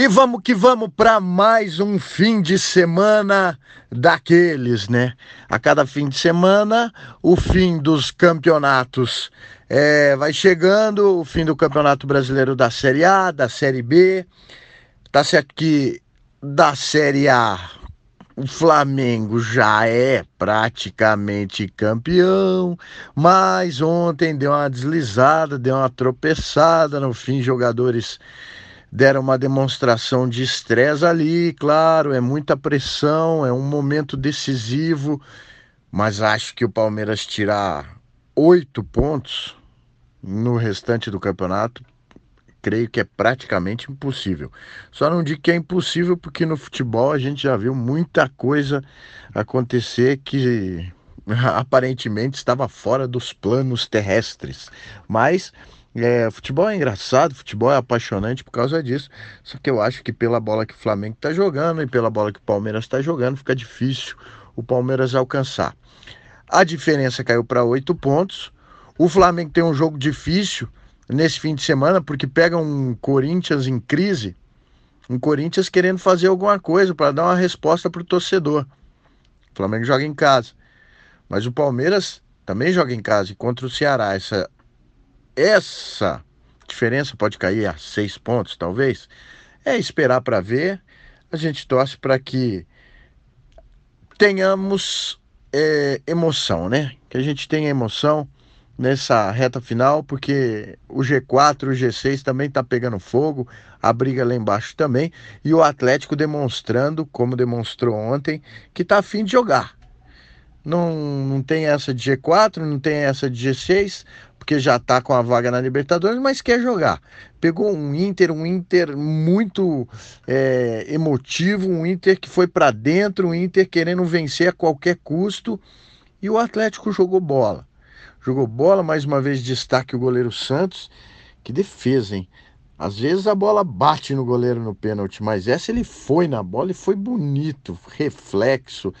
E vamos que vamos para mais um fim de semana daqueles, né? A cada fim de semana, o fim dos campeonatos é, vai chegando, o fim do Campeonato Brasileiro da Série A, da Série B. Tá certo que da Série A o Flamengo já é praticamente campeão, mas ontem deu uma deslizada, deu uma tropeçada, no fim jogadores deram uma demonstração de estresse ali, claro, é muita pressão, é um momento decisivo, mas acho que o Palmeiras tirar oito pontos no restante do campeonato, creio que é praticamente impossível. Só não digo que é impossível porque no futebol a gente já viu muita coisa acontecer que aparentemente estava fora dos planos terrestres, mas é, futebol é engraçado, futebol é apaixonante por causa disso. Só que eu acho que pela bola que o Flamengo está jogando e pela bola que o Palmeiras está jogando, fica difícil o Palmeiras alcançar. A diferença caiu para oito pontos. O Flamengo tem um jogo difícil nesse fim de semana, porque pega um Corinthians em crise, um Corinthians querendo fazer alguma coisa para dar uma resposta para o torcedor. O Flamengo joga em casa. Mas o Palmeiras também joga em casa e contra o Ceará. Essa essa diferença pode cair a seis pontos, talvez. É esperar para ver. A gente torce para que tenhamos é, emoção, né? Que a gente tenha emoção nessa reta final, porque o G4, o G6 também está pegando fogo, a briga lá embaixo também, e o Atlético demonstrando, como demonstrou ontem, que está afim de jogar. Não, não tem essa de G4, não tem essa de G6, porque já está com a vaga na Libertadores, mas quer jogar. Pegou um Inter, um Inter muito é, emotivo, um Inter que foi para dentro, um Inter querendo vencer a qualquer custo, e o Atlético jogou bola. Jogou bola, mais uma vez destaque o goleiro Santos, que defesa, hein? Às vezes a bola bate no goleiro no pênalti, mas essa ele foi na bola e foi bonito, reflexo.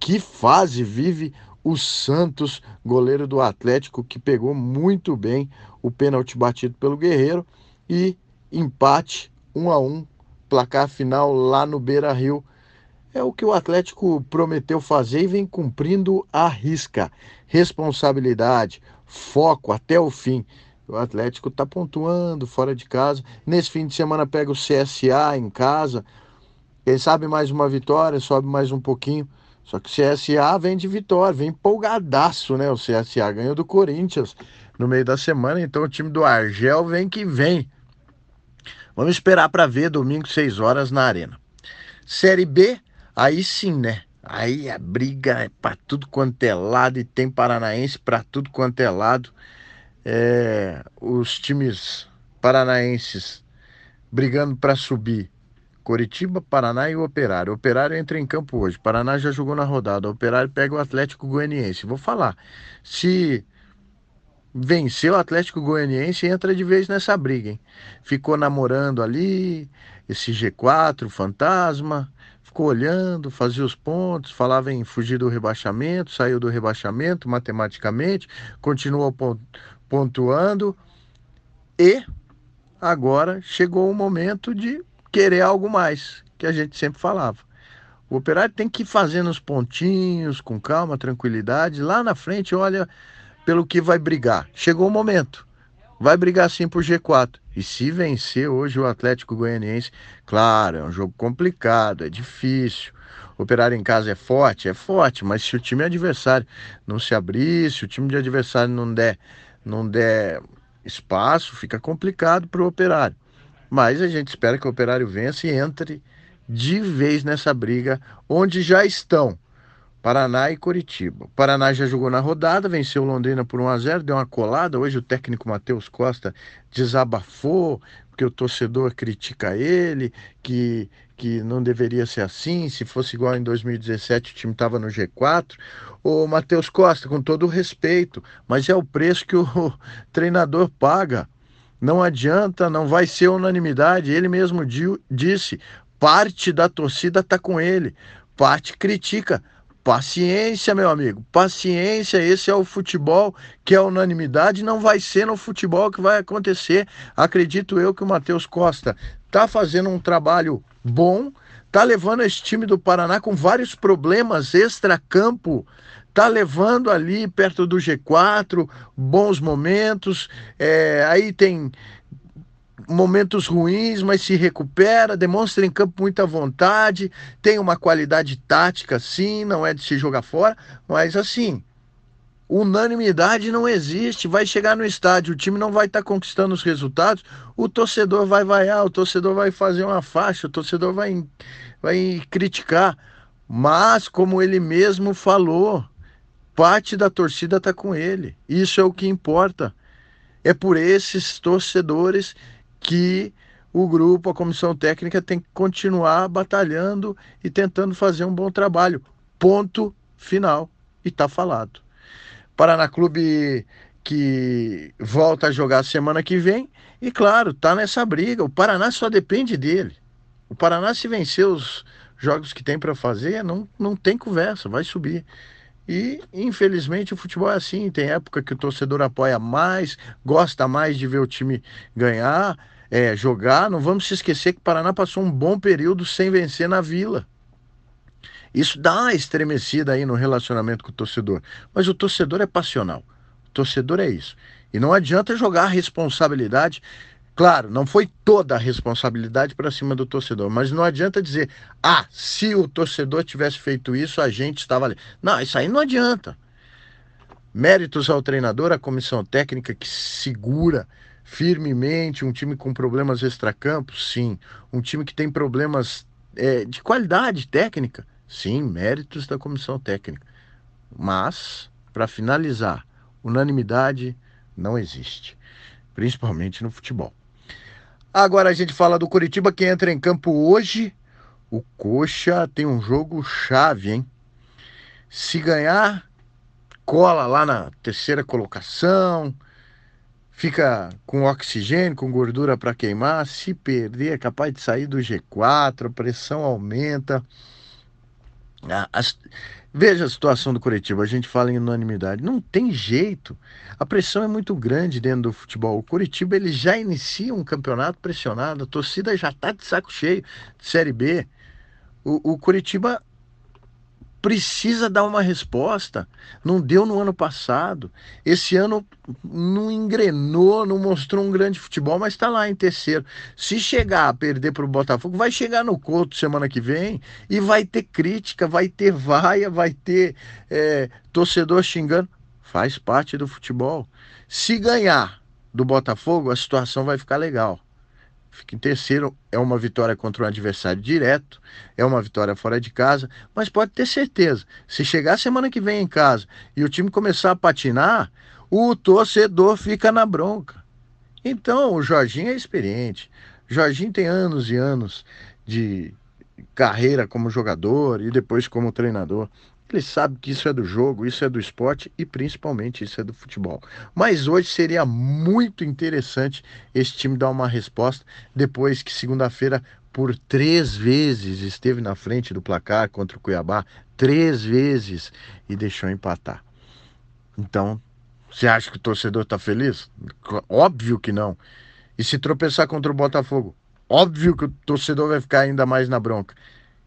Que fase vive o Santos, goleiro do Atlético, que pegou muito bem o pênalti batido pelo Guerreiro e empate 1 a 1, placar final lá no Beira-Rio. É o que o Atlético prometeu fazer e vem cumprindo a risca. Responsabilidade, foco até o fim. O Atlético está pontuando fora de casa. Nesse fim de semana pega o CSA em casa. Quem sabe mais uma vitória, sobe mais um pouquinho. Só que o CSA vem de vitória, vem empolgadaço, né? O CSA ganhou do Corinthians no meio da semana, então o time do Argel vem que vem. Vamos esperar para ver domingo, 6 horas na Arena. Série B, aí sim, né? Aí a briga é para tudo quanto é lado e tem paranaense para tudo quanto é lado. É, os times paranaenses brigando para subir Coritiba, Paraná e o Operário. O Operário entra em campo hoje. Paraná já jogou na rodada. O Operário pega o Atlético Goianiense. Vou falar. Se vencer o Atlético Goianiense, entra de vez nessa briga, hein? Ficou namorando ali, esse G4, fantasma. Ficou olhando, fazia os pontos, falava em fugir do rebaixamento, saiu do rebaixamento matematicamente, continuou pontuando. E agora chegou o momento de querer algo mais, que a gente sempre falava. O operário tem que ir fazendo os pontinhos, com calma, tranquilidade. Lá na frente, olha pelo que vai brigar. Chegou o momento. Vai brigar sim por G4. E se vencer hoje o Atlético Goianiense, claro, é um jogo complicado, é difícil. Operário em casa é forte? É forte, mas se o time adversário não se abrir, se o time de adversário não der, não der espaço, fica complicado para o operário. Mas a gente espera que o Operário vença e entre de vez nessa briga, onde já estão Paraná e Coritiba. O Paraná já jogou na rodada, venceu Londrina por 1 a 0 deu uma colada. Hoje o técnico Matheus Costa desabafou, porque o torcedor critica ele, que, que não deveria ser assim. Se fosse igual em 2017, o time estava no G4. O Matheus Costa, com todo o respeito, mas é o preço que o treinador paga. Não adianta, não vai ser unanimidade. Ele mesmo disse: parte da torcida está com ele, parte critica. Paciência, meu amigo, paciência. Esse é o futebol que é unanimidade. Não vai ser no futebol que vai acontecer. Acredito eu que o Matheus Costa está fazendo um trabalho bom, está levando esse time do Paraná com vários problemas extra-campo, está levando ali perto do G4, bons momentos, é, aí tem momentos ruins, mas se recupera, demonstra em campo muita vontade, tem uma qualidade tática, sim, não é de se jogar fora, mas assim, unanimidade não existe. Vai chegar no estádio, o time não vai estar tá conquistando os resultados, o torcedor vai vaiar, o torcedor vai fazer uma faixa, o torcedor vai, vai criticar. Mas, como ele mesmo falou, parte da torcida está com ele. Isso é o que importa. É por esses torcedores que o grupo, a comissão técnica, tem que continuar batalhando e tentando fazer um bom trabalho. Ponto final. E está falado. Paraná Clube que volta a jogar semana que vem e claro, tá nessa briga. O Paraná só depende dele. O Paraná se vencer os jogos que tem para fazer, não, não tem conversa, vai subir. E infelizmente o futebol é assim, tem época que o torcedor apoia mais, gosta mais de ver o time ganhar, é, jogar. Não vamos se esquecer que o Paraná passou um bom período sem vencer na Vila. Isso dá uma estremecida aí no relacionamento com o torcedor. Mas o torcedor é passional. O torcedor é isso. E não adianta jogar a responsabilidade. Claro, não foi toda a responsabilidade para cima do torcedor, mas não adianta dizer, ah, se o torcedor tivesse feito isso, a gente estava ali. Não, isso aí não adianta. Méritos ao treinador, à comissão técnica que segura firmemente um time com problemas extracampos, sim. Um time que tem problemas é, de qualidade técnica, Sim, méritos da comissão técnica. Mas, para finalizar, unanimidade não existe, principalmente no futebol. Agora a gente fala do Curitiba que entra em campo hoje. O Coxa tem um jogo chave, hein? Se ganhar, cola lá na terceira colocação, fica com oxigênio, com gordura para queimar. Se perder, é capaz de sair do G4, a pressão aumenta. As, veja a situação do Curitiba, a gente fala em unanimidade. Não tem jeito. A pressão é muito grande dentro do futebol. O Curitiba ele já inicia um campeonato pressionado, a torcida já está de saco cheio de Série B. O, o Curitiba precisa dar uma resposta. Não deu no ano passado. Esse ano não engrenou, não mostrou um grande futebol, mas está lá em terceiro. Se chegar a perder para o Botafogo, vai chegar no Couto semana que vem e vai ter crítica, vai ter vaia, vai ter é, torcedor xingando. Faz parte do futebol. Se ganhar do Botafogo, a situação vai ficar legal fica em terceiro. É uma vitória contra um adversário direto, é uma vitória fora de casa, mas pode ter certeza, se chegar semana que vem em casa e o time começar a patinar, o torcedor fica na bronca. Então, o Jorginho é experiente. Jorginho tem anos e anos de carreira como jogador e depois como treinador. Ele sabe que isso é do jogo, isso é do esporte e principalmente isso é do futebol. Mas hoje seria muito interessante esse time dar uma resposta depois que segunda-feira por três vezes esteve na frente do placar contra o Cuiabá, três vezes e deixou empatar. Então, você acha que o torcedor está feliz? Óbvio que não. E se tropeçar contra o Botafogo? Óbvio que o torcedor vai ficar ainda mais na bronca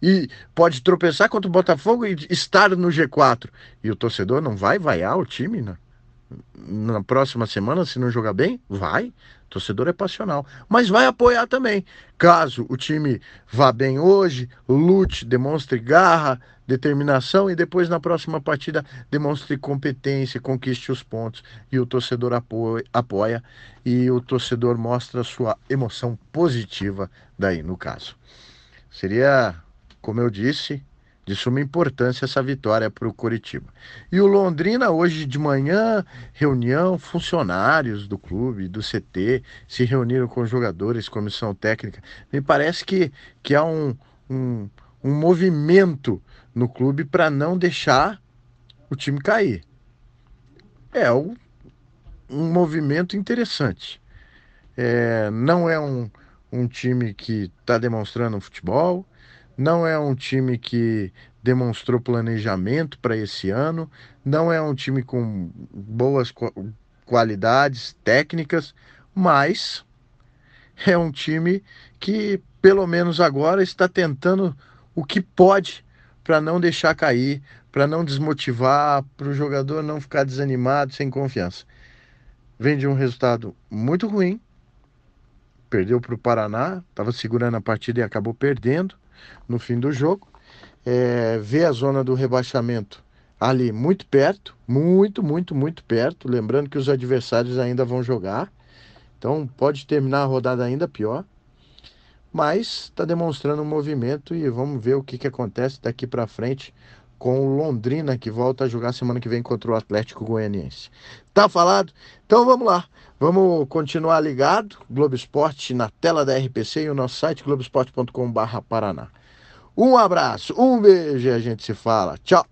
e pode tropeçar contra o Botafogo e estar no G4. E o torcedor não vai vaiar o time na, na próxima semana se não jogar bem? Vai. O torcedor é passional. Mas vai apoiar também. Caso o time vá bem hoje, lute, demonstre garra, determinação e depois na próxima partida demonstre competência, conquiste os pontos e o torcedor apoia, apoia e o torcedor mostra sua emoção positiva daí no caso. Seria como eu disse, de suma importância essa vitória para o Curitiba. E o Londrina, hoje de manhã, reunião, funcionários do clube, do CT, se reuniram com jogadores, comissão técnica. Me parece que, que há um, um, um movimento no clube para não deixar o time cair. É um, um movimento interessante. É, não é um, um time que está demonstrando um futebol, não é um time que demonstrou planejamento para esse ano, não é um time com boas qualidades técnicas, mas é um time que, pelo menos agora, está tentando o que pode para não deixar cair, para não desmotivar, para o jogador não ficar desanimado, sem confiança. Vem de um resultado muito ruim, perdeu para o Paraná, estava segurando a partida e acabou perdendo no fim do jogo. É, vê a zona do rebaixamento ali muito perto, muito, muito, muito perto. Lembrando que os adversários ainda vão jogar, então pode terminar a rodada ainda pior. Mas está demonstrando um movimento e vamos ver o que, que acontece daqui para frente com o Londrina, que volta a jogar semana que vem contra o Atlético Goianiense. Tá falado? Então vamos lá. Vamos continuar ligado. Globo Esporte na tela da RPC e o nosso site globoesporte.com.br Paraná. Um abraço, um beijo e a gente se fala. Tchau.